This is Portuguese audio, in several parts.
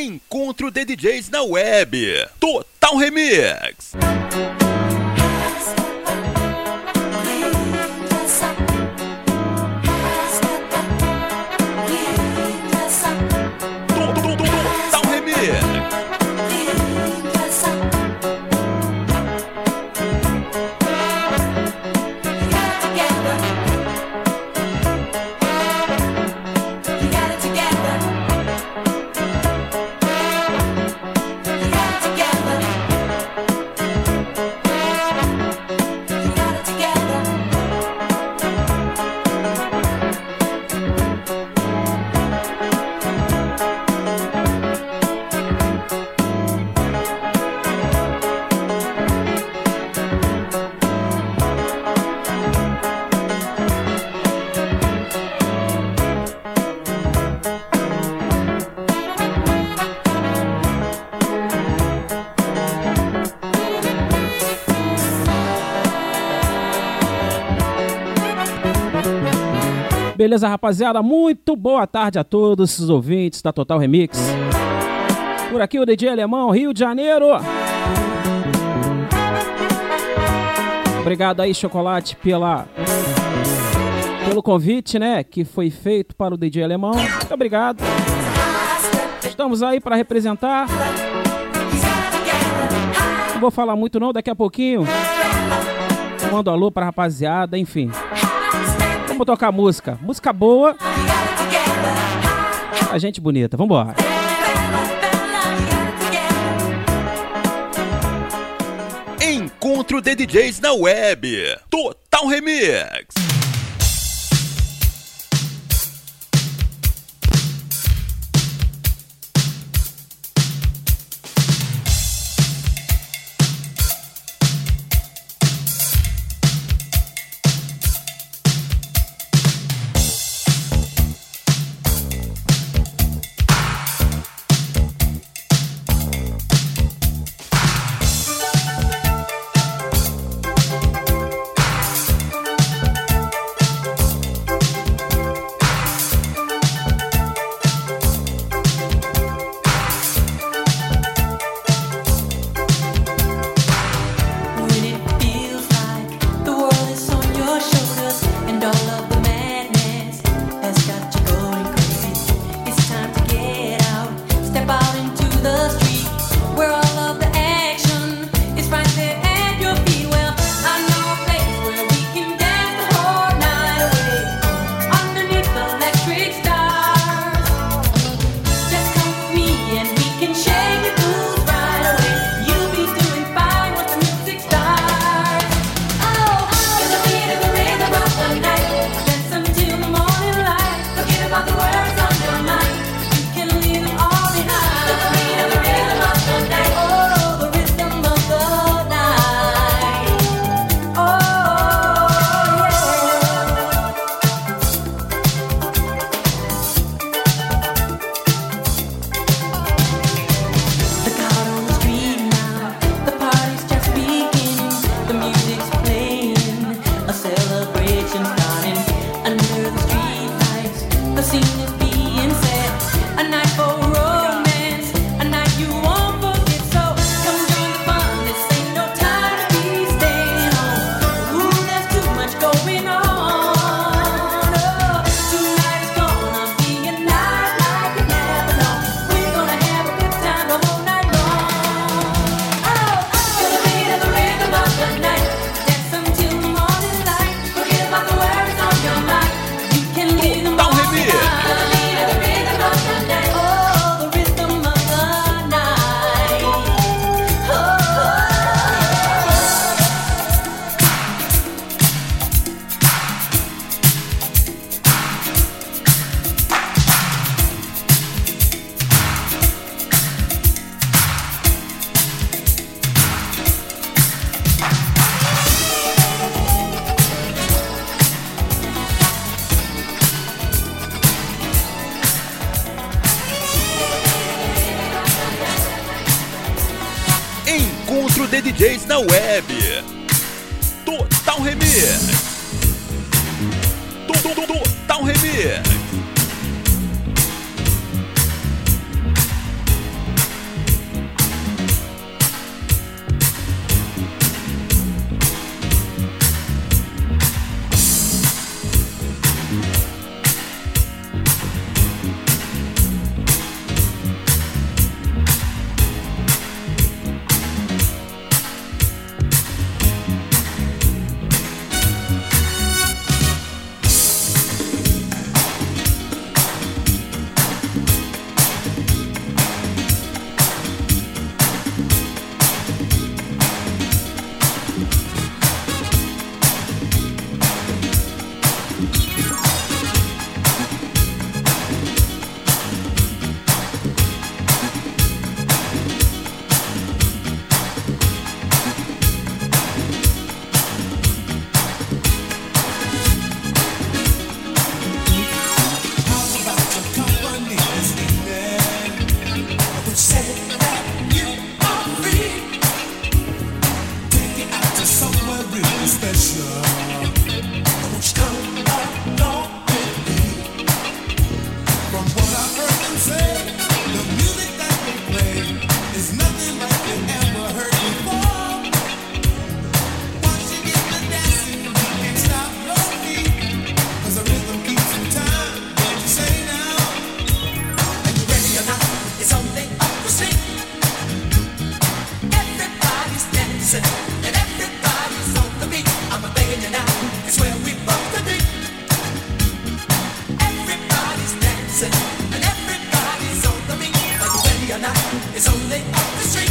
Encontro de DJs na web. Total Remix. Beleza, rapaziada? Muito boa tarde a todos os ouvintes da Total Remix. Por aqui o DJ Alemão, Rio de Janeiro. Obrigado aí, Chocolate, pela pelo convite, né, que foi feito para o DJ Alemão. Muito obrigado. Estamos aí para representar. Não vou falar muito não, daqui a pouquinho. Mando alô para rapaziada, enfim. Vamos tocar música. Música boa. A gente bonita. Vambora. Encontro de DJs na web. Total Remix. dancing, and everybody's on the beat. But when you're not, it's only up the street.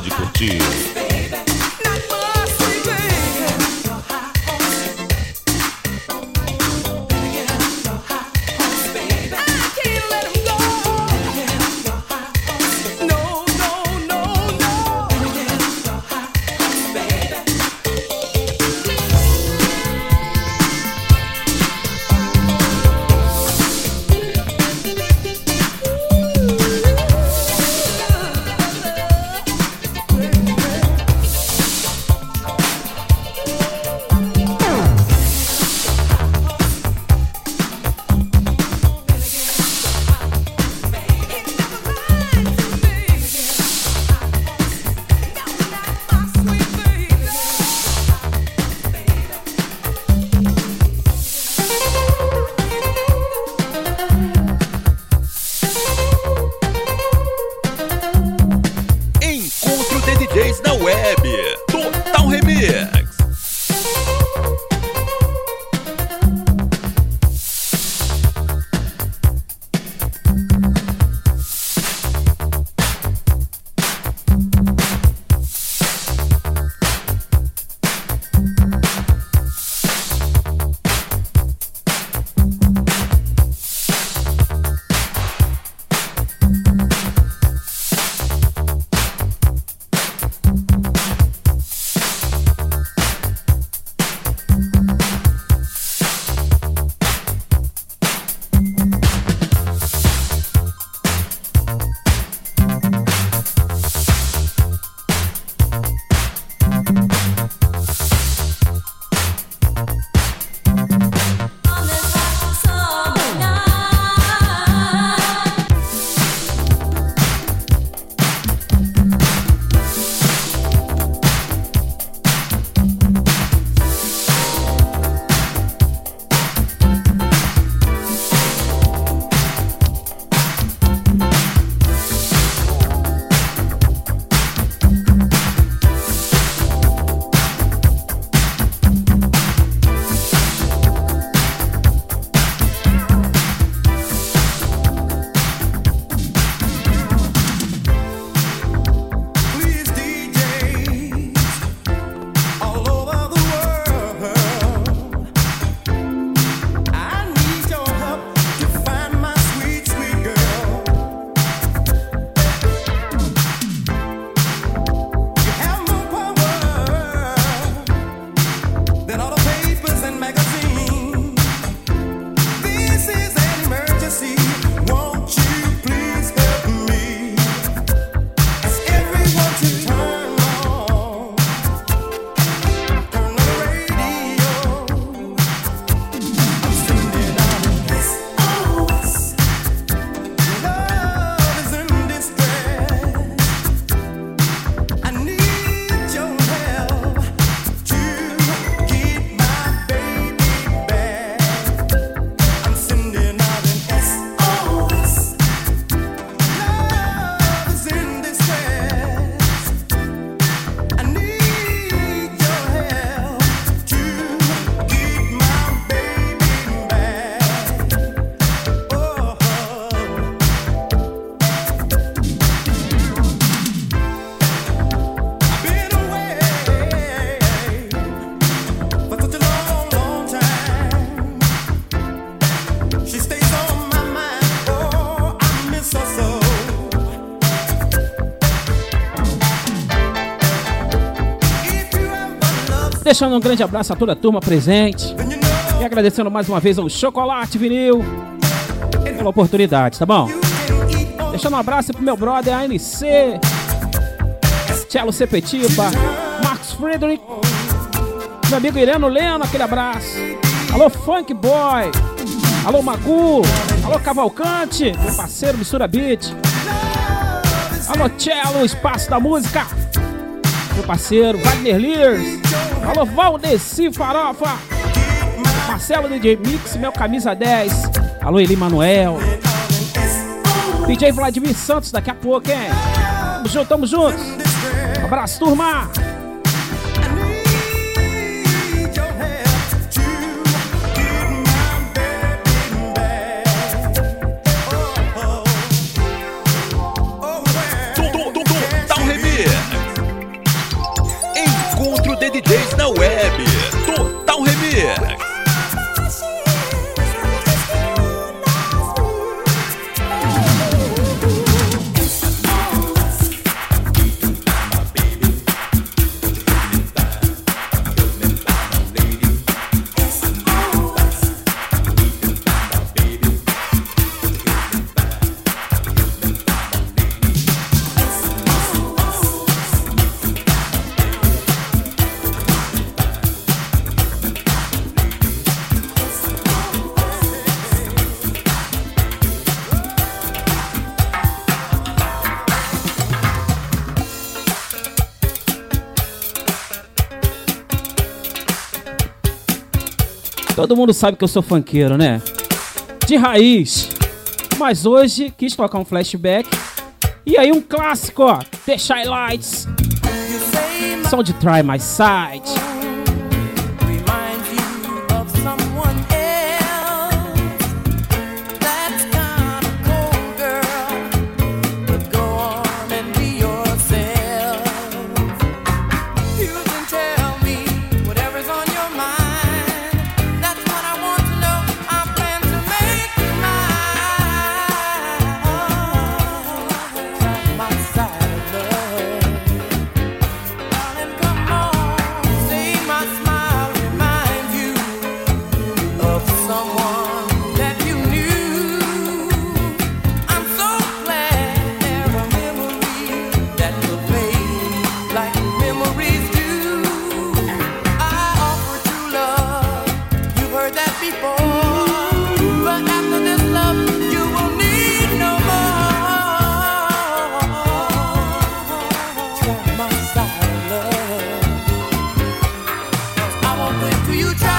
De curtir. Deixando um grande abraço a toda a turma presente. E agradecendo mais uma vez ao Chocolate Vinil pela oportunidade, tá bom? Deixando um abraço pro meu brother ANC, Cello Sepetiba, Marcos Friedrich, meu amigo Ireno Leno, aquele abraço. Alô, Funk Boy. Alô, Magu. Alô, Cavalcante, meu parceiro Mistura Beat. Alô, Cello, Espaço da Música. Meu parceiro Wagner Lears. Alô, Valdeci Farofa. Marcelo DJ Mix, meu camisa 10. Alô, Eli Manuel. DJ Vladimir Santos daqui a pouco, hein? Tamo junto, tamo juntos. Um abraço, turma. vocês na web. Todo mundo sabe que eu sou funkeiro, né? De raiz. Mas hoje quis tocar um flashback. E aí um clássico, ó. The Shy Lights. Som de Try My Side. You try.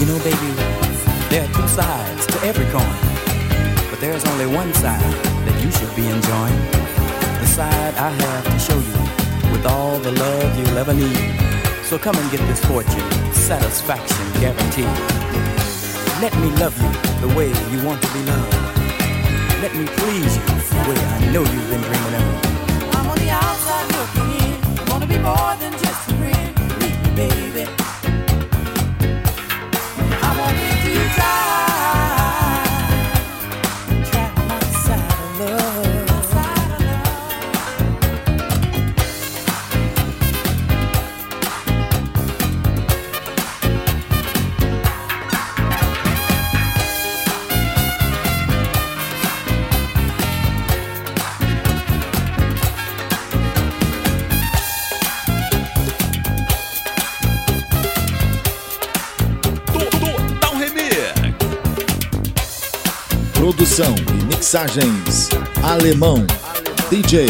You know, baby, there are two sides to every coin. But there's only one side that you should be enjoying. The side I have to show you with all the love you'll ever need. So come and get this fortune, satisfaction guaranteed. Let me love you the way you want to be loved. Let me please you the way I know you've been dreaming of. I'm on the outside looking in. I wanna be more than just a friend, Meet me, baby. E mixagens. Alemão DJ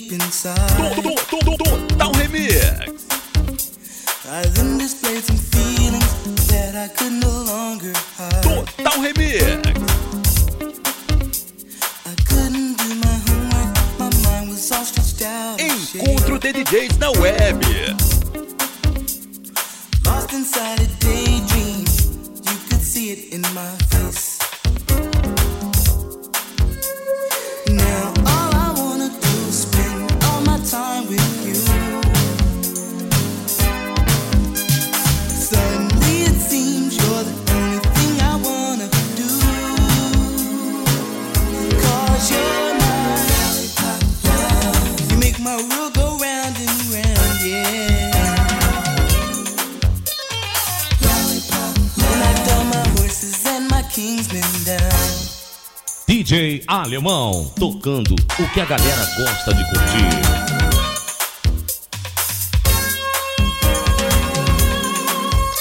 deep inside. To- to- to- Total Remix. I then displayed some feelings that I could no longer hide. Total Remix. I couldn't do my homework, my mind was all stretched out. in shade. Encontro de DJs na web. Lost inside a daydream, you could see it in my face. DJ Alemão, tocando o que a galera gosta de curtir.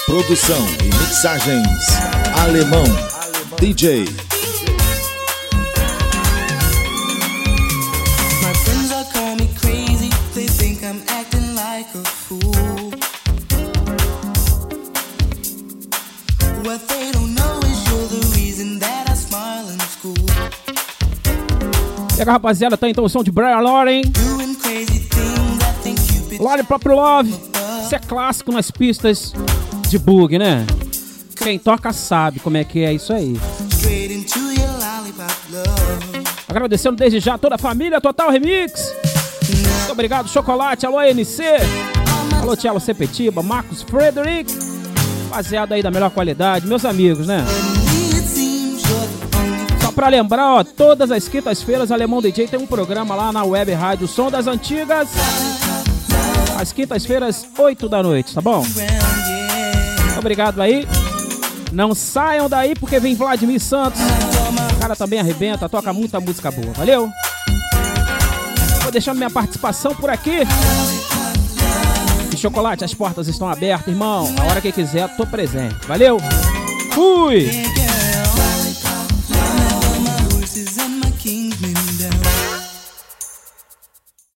Produção e mixagens Alemão DJ Pega, rapaziada, tá então o som de Brian Lauren. Lauren Pop Love. Isso é clássico nas pistas de bug, né? Quem toca sabe como é que é isso aí. Agradecendo desde já toda a família Total Remix. Muito obrigado, Chocolate. Alô, ANC. Alô, Tiago Sepetiba, Marcos Frederick. Rapaziada aí da melhor qualidade, meus amigos, né? Pra lembrar, ó, todas as quintas-feiras, Alemão DJ tem um programa lá na web rádio Som das Antigas. Às quintas-feiras, 8 da noite, tá bom? Obrigado aí. Não saiam daí porque vem Vladimir Santos. O cara também arrebenta, toca muita música boa. Valeu? Vou deixando minha participação por aqui. E chocolate, as portas estão abertas, irmão. A hora que quiser, tô presente. Valeu? Fui!